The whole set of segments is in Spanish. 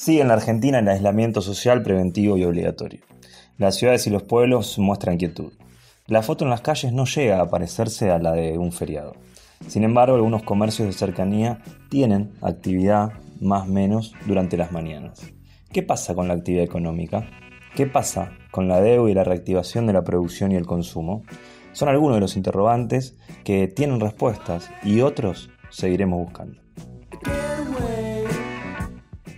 Sigue en la Argentina el aislamiento social preventivo y obligatorio. Las ciudades y los pueblos muestran quietud. La foto en las calles no llega a parecerse a la de un feriado. Sin embargo, algunos comercios de cercanía tienen actividad más o menos durante las mañanas. ¿Qué pasa con la actividad económica? ¿Qué pasa con la deuda y la reactivación de la producción y el consumo? Son algunos de los interrogantes que tienen respuestas y otros seguiremos buscando.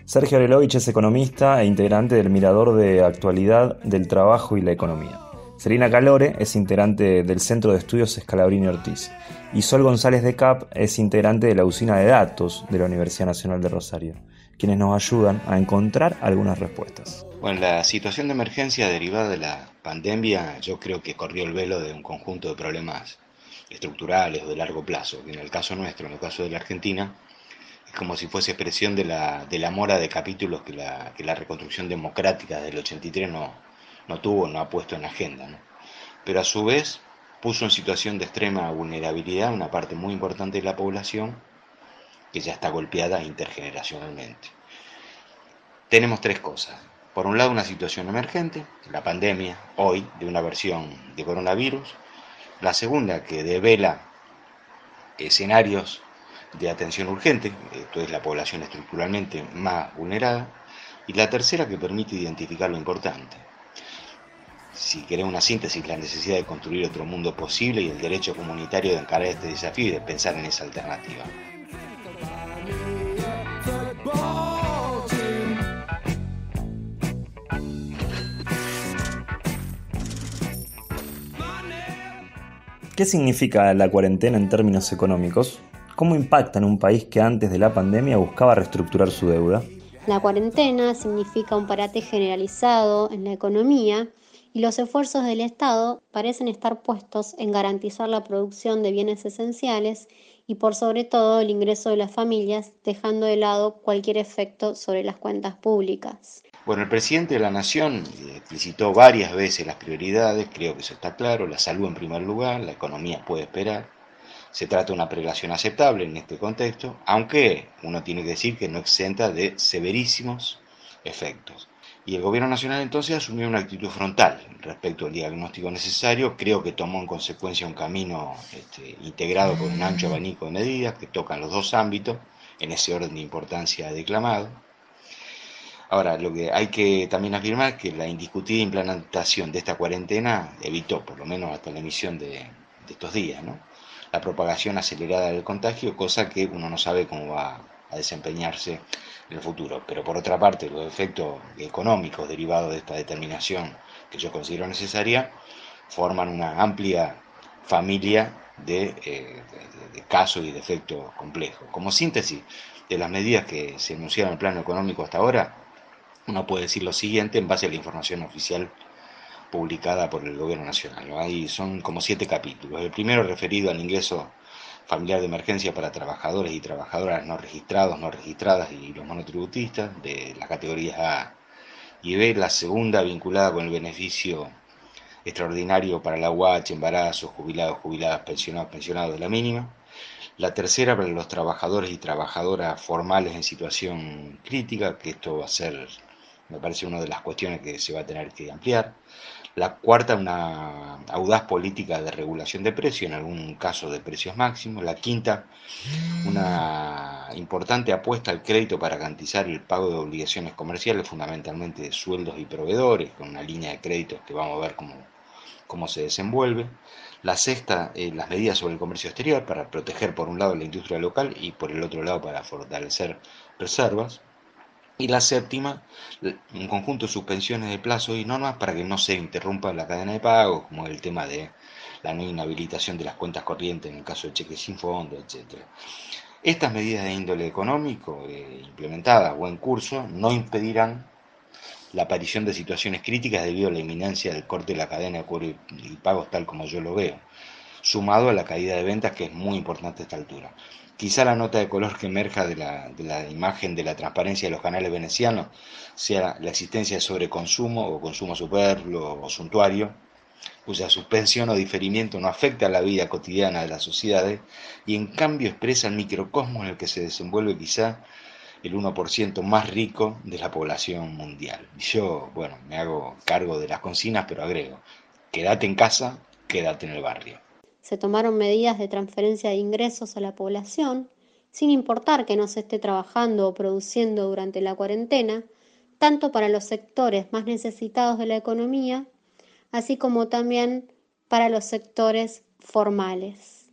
Sergio Arelovich es economista e integrante del Mirador de Actualidad del Trabajo y la Economía. Serena Calore es integrante del Centro de Estudios Escalabrini Ortiz. Y Sol González de Cap es integrante de la usina de datos de la Universidad Nacional de Rosario, quienes nos ayudan a encontrar algunas respuestas. Bueno, la situación de emergencia derivada de la pandemia yo creo que corrió el velo de un conjunto de problemas estructurales o de largo plazo, que en el caso nuestro, en el caso de la Argentina, como si fuese expresión de la, de la mora de capítulos que la, que la reconstrucción democrática del 83 no, no tuvo, no ha puesto en agenda. Pero a su vez puso en situación de extrema vulnerabilidad una parte muy importante de la población que ya está golpeada intergeneracionalmente. Tenemos tres cosas. Por un lado, una situación emergente, la pandemia, hoy, de una versión de coronavirus. La segunda, que devela escenarios de atención urgente, esto es la población estructuralmente más vulnerada, y la tercera que permite identificar lo importante. Si queremos una síntesis, la necesidad de construir otro mundo posible y el derecho comunitario de encarar este desafío y de pensar en esa alternativa. ¿Qué significa la cuarentena en términos económicos? ¿Cómo impacta en un país que antes de la pandemia buscaba reestructurar su deuda? La cuarentena significa un parate generalizado en la economía y los esfuerzos del Estado parecen estar puestos en garantizar la producción de bienes esenciales y por sobre todo el ingreso de las familias, dejando de lado cualquier efecto sobre las cuentas públicas. Bueno, el presidente de la Nación explicitó varias veces las prioridades, creo que eso está claro, la salud en primer lugar, la economía puede esperar, se trata de una prelación aceptable en este contexto, aunque uno tiene que decir que no exenta de severísimos efectos. Y el gobierno nacional entonces asumió una actitud frontal respecto al diagnóstico necesario, creo que tomó en consecuencia un camino este, integrado con un ancho abanico de medidas que tocan los dos ámbitos, en ese orden de importancia declamado. Ahora, lo que hay que también afirmar es que la indiscutida implementación de esta cuarentena evitó, por lo menos hasta la emisión de, de estos días, ¿no? La propagación acelerada del contagio, cosa que uno no sabe cómo va a desempeñarse en el futuro. Pero por otra parte, los efectos económicos derivados de esta determinación que yo considero necesaria forman una amplia familia de, eh, casos y de efectos complejos. Como síntesis de las medidas que se anunciaron en el plano económico hasta ahora, uno puede decir lo siguiente en base a la información oficial publicada por el Gobierno Nacional. Ahí son como siete capítulos. El primero referido al ingreso familiar de emergencia para trabajadores y trabajadoras no registrados, no registradas y los monotributistas de las categorías A y B. La segunda vinculada con el beneficio extraordinario para la UH, embarazos, jubilados, jubiladas, pensionados, pensionados de la mínima. La tercera para los trabajadores y trabajadoras formales en situación crítica, que esto va a ser, me parece, una de las cuestiones que se va a tener que ampliar. La cuarta, una audaz política de regulación de precios, en algún caso de precios máximos. La quinta, una importante apuesta al crédito para garantizar el pago de obligaciones comerciales, fundamentalmente de sueldos y proveedores, con una línea de créditos que vamos a ver cómo, cómo se desenvuelve. La sexta, eh, las medidas sobre el comercio exterior para proteger por un lado la industria local y por el otro lado para fortalecer reservas. Y la séptima, un conjunto de suspensiones de plazo y normas para que no se interrumpa la cadena de pago, como el tema de la no inhabilitación de las cuentas corrientes en el caso de cheques sin fondo, etc. Estas medidas de índole económico eh, implementadas o en curso no impedirán la aparición de situaciones críticas debido a la inminencia del corte de la cadena de cobro y pagos tal como yo lo veo, sumado a la caída de ventas que es muy importante a esta altura. Quizá la nota de color que emerja de la, imagen de la transparencia de los canales venecianos sea la existencia de sobreconsumo o consumo superfluo o suntuario, cuya suspensión o diferimiento no afecta a la vida cotidiana de las sociedades y en cambio expresa el microcosmos en el que se desenvuelve quizá el 1% más rico de la población mundial. Yo, bueno, me hago cargo de las consignas, pero agrego, quédate en casa, quédate en el barrio. Se tomaron medidas de transferencia de ingresos a la población, sin importar que no se esté trabajando o produciendo durante la cuarentena, tanto para los sectores más necesitados de la economía, así como también para los sectores formales,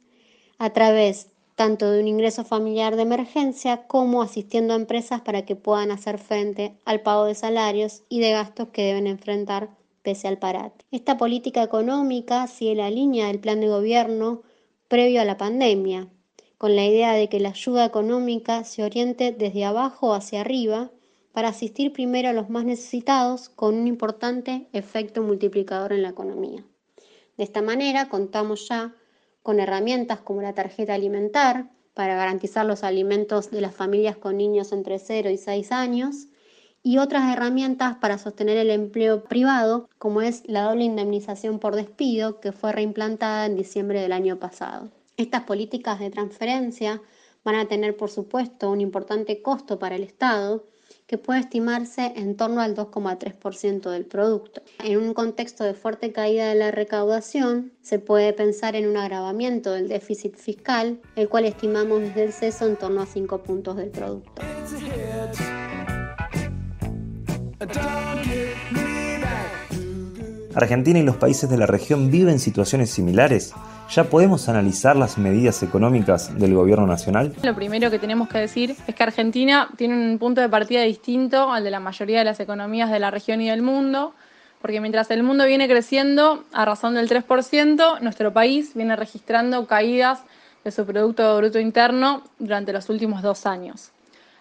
a través tanto de un ingreso familiar de emergencia como asistiendo a empresas para que puedan hacer frente al pago de salarios y de gastos que deben enfrentar pese al parate. Esta política económica sigue la línea del plan de gobierno previo a la pandemia, con la idea de que la ayuda económica se oriente desde abajo hacia arriba para asistir primero a los más necesitados con un importante efecto multiplicador en la economía. De esta manera contamos ya con herramientas como la tarjeta alimentar para garantizar los alimentos de las familias con niños entre 0 y 6 años y otras herramientas para sostener el empleo privado, como es la doble indemnización por despido que fue reimplantada en diciembre del año pasado. Estas políticas de transferencia van a tener, por supuesto, un importante costo para el Estado, que puede estimarse en torno al 2,3% del producto. En un contexto de fuerte caída de la recaudación, se puede pensar en un agravamiento del déficit fiscal, el cual estimamos desde el CESO en torno a 5 puntos del producto. Argentina y los países de la región viven situaciones similares. ¿Ya podemos analizar las medidas económicas del gobierno nacional? Lo primero que tenemos que decir es que Argentina tiene un punto de partida distinto al de la mayoría de las economías de la región y del mundo, porque mientras el mundo viene creciendo a razón del 3%, nuestro país viene registrando caídas de su Producto Bruto Interno durante los últimos dos años.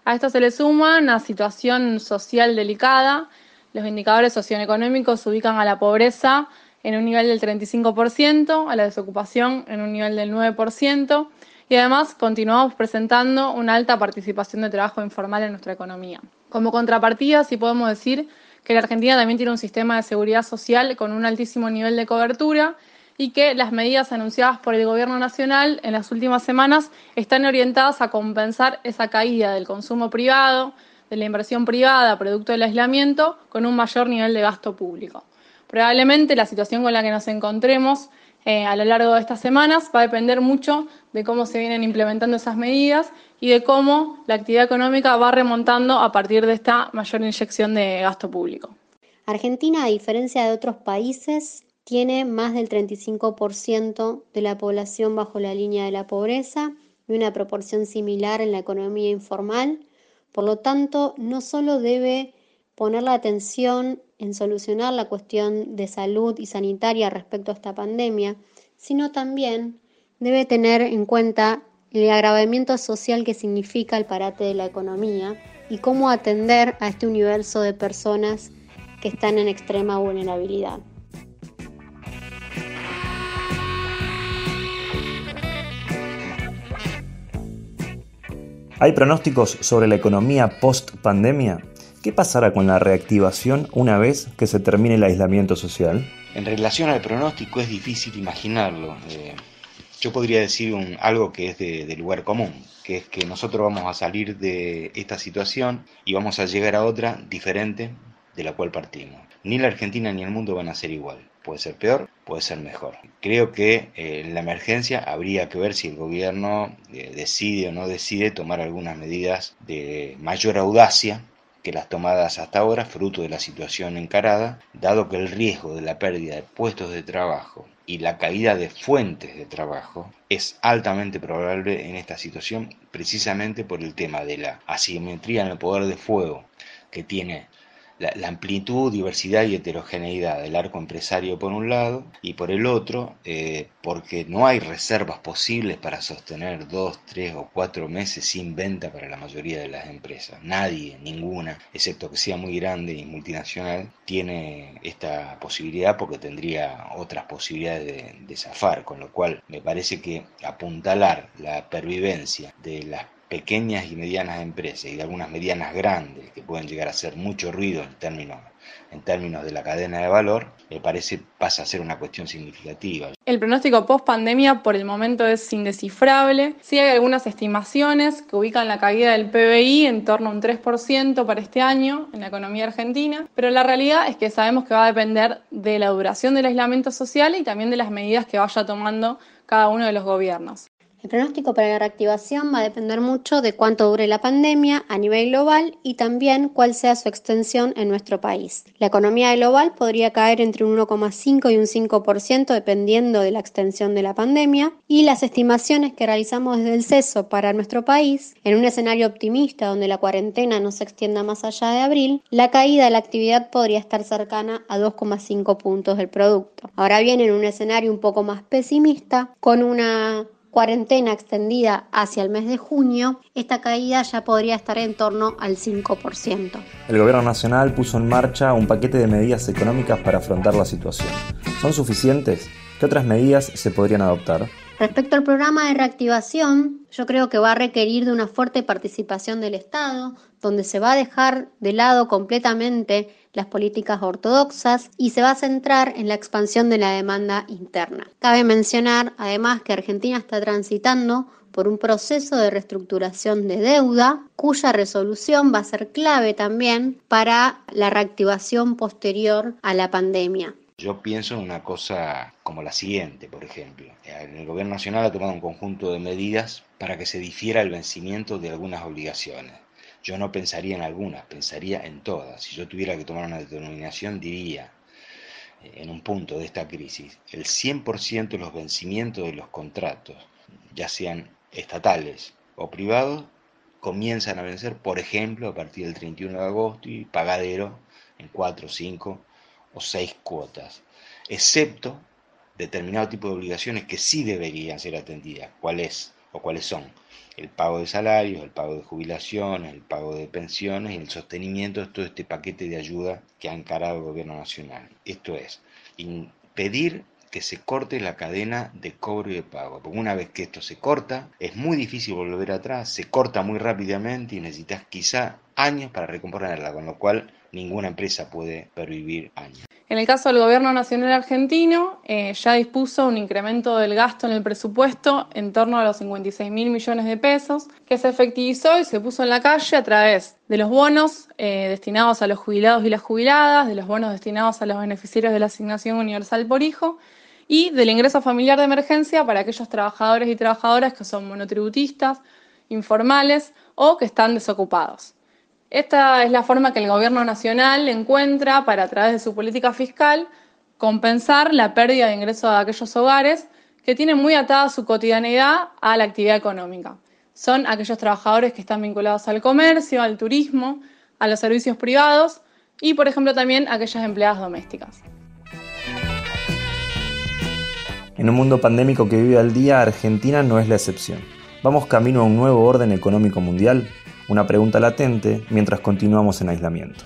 A esto se le suma una situación social delicada. Los indicadores socioeconómicos ubican a la pobreza en un nivel del 35%, a la desocupación en un nivel del 9% y además continuamos presentando una alta participación de trabajo informal en nuestra economía. Como contrapartida, sí podemos decir que la Argentina también tiene un sistema de seguridad social con un altísimo nivel de cobertura y que las medidas anunciadas por el Gobierno Nacional en las últimas semanas están orientadas a compensar esa caída del consumo privado, de la inversión privada producto del aislamiento, con un mayor nivel de gasto público. Probablemente la situación con la que nos encontremos eh, a lo largo de estas semanas va a depender mucho de cómo se vienen implementando esas medidas y de cómo la actividad económica va remontando a partir de esta mayor inyección de gasto público. Argentina, a diferencia de otros países, tiene más del 35% de la población bajo la línea de la pobreza y una proporción similar en la economía informal. Por lo tanto, no solo debe poner la atención en solucionar la cuestión de salud y sanitaria respecto a esta pandemia, sino también debe tener en cuenta el agravamiento social que significa el parate de la economía y cómo atender a este universo de personas que están en extrema vulnerabilidad. ¿Hay pronósticos sobre la economía post pandemia? ¿Qué pasará con la reactivación una vez que se termine el aislamiento social? En relación al pronóstico es difícil imaginarlo. Eh, yo podría decir algo que es de, de, lugar común, que es que nosotros vamos a salir de esta situación y vamos a llegar a otra diferente de la cual partimos. Ni la Argentina ni el mundo van a ser igual. Puede ser peor, puede ser mejor. Creo que eh, en la emergencia habría que ver si el gobierno eh, decide o no decide tomar algunas medidas de mayor audacia que las tomadas hasta ahora, fruto de la situación encarada, dado que el riesgo de la pérdida de puestos de trabajo y la caída de fuentes de trabajo es altamente probable en esta situación precisamente por el tema de la asimetría en el poder de fuego que tiene la, amplitud, diversidad y heterogeneidad del arco empresario por un lado y por el otro, eh, porque no hay reservas posibles para sostener dos, tres o cuatro meses sin venta para la mayoría de las empresas. Nadie, ninguna, excepto que sea muy grande y multinacional, tiene esta posibilidad porque tendría otras posibilidades de, de zafar, con lo cual me parece que apuntalar la pervivencia de las pequeñas y medianas empresas y de algunas medianas grandes que pueden llegar a hacer mucho ruido en términos en términos de la cadena de valor, me parece pasa a ser una cuestión significativa. El pronóstico post pandemia por el momento es indescifrable. Sí hay algunas estimaciones que ubican la caída del PBI en torno a un 3% para este año en la economía argentina, pero la realidad es que sabemos que va a depender de la duración del aislamiento social y también de las medidas que vaya tomando cada uno de los gobiernos. El pronóstico para la reactivación va a depender mucho de cuánto dure la pandemia a nivel global y también cuál sea su extensión en nuestro país. La economía global podría caer entre un 1,5 y un 5% dependiendo de la extensión de la pandemia y las estimaciones que realizamos desde el CESO para nuestro país, en un escenario optimista donde la cuarentena no se extienda más allá de abril, la caída de la actividad podría estar cercana a 2,5 puntos del producto. Ahora bien, en un escenario un poco más pesimista, con una cuarentena extendida hacia el mes de junio, esta caída ya podría estar en torno al 5%. El Gobierno Nacional puso en marcha un paquete de medidas económicas para afrontar la situación. ¿Son suficientes? ¿Qué otras medidas se podrían adoptar? Respecto al programa de reactivación, yo creo que va a requerir de una fuerte participación del Estado, donde se va a dejar de lado completamente las políticas ortodoxas y se va a centrar en la expansión de la demanda interna. Cabe mencionar además que Argentina está transitando por un proceso de reestructuración de deuda cuya resolución va a ser clave también para la reactivación posterior a la pandemia. Yo pienso en una cosa como la siguiente, por ejemplo. El gobierno nacional ha tomado un conjunto de medidas para que se difiera el vencimiento de algunas obligaciones. Yo no pensaría en algunas, pensaría en todas. Si yo tuviera que tomar una determinación, diría, eh, en un punto de esta crisis, el 100% de los vencimientos de los contratos, ya sean estatales o privados, comienzan a vencer, por ejemplo, a partir del 31 de agosto y pagadero en 4, 5 o seis cuotas, excepto determinado tipo de obligaciones que sí deberían ser atendidas. ¿Cuáles o cuáles son? El pago de salarios, el pago de jubilaciones, el pago de pensiones y el sostenimiento de todo este paquete de ayuda que ha encarado el gobierno nacional. Esto es, impedir que se corte la cadena de cobro y de pago. Porque una vez que esto se corta, es muy difícil volver atrás, se corta muy rápidamente y necesitas quizá años para recomponerla, con lo cual ninguna empresa puede pervivir años. En el caso del Gobierno Nacional Argentino, eh, ya dispuso un incremento del gasto en el presupuesto en torno a los 56 mil millones de pesos, que se efectivizó y se puso en la calle a través de los bonos eh, destinados a los jubilados y las jubiladas, de los bonos destinados a los beneficiarios de la asignación universal por hijo y del ingreso familiar de emergencia para aquellos trabajadores y trabajadoras que son monotributistas, informales o que están desocupados. Esta es la forma que el gobierno nacional encuentra para, a través de su política fiscal, compensar la pérdida de ingresos de aquellos hogares que tienen muy atada su cotidianidad a la actividad económica. Son aquellos trabajadores que están vinculados al comercio, al turismo, a los servicios privados y, por ejemplo, también aquellas empleadas domésticas. En un mundo pandémico que vive al día, Argentina no es la excepción. ¿Vamos camino a un nuevo orden económico mundial? una pregunta latente mientras continuamos en aislamiento.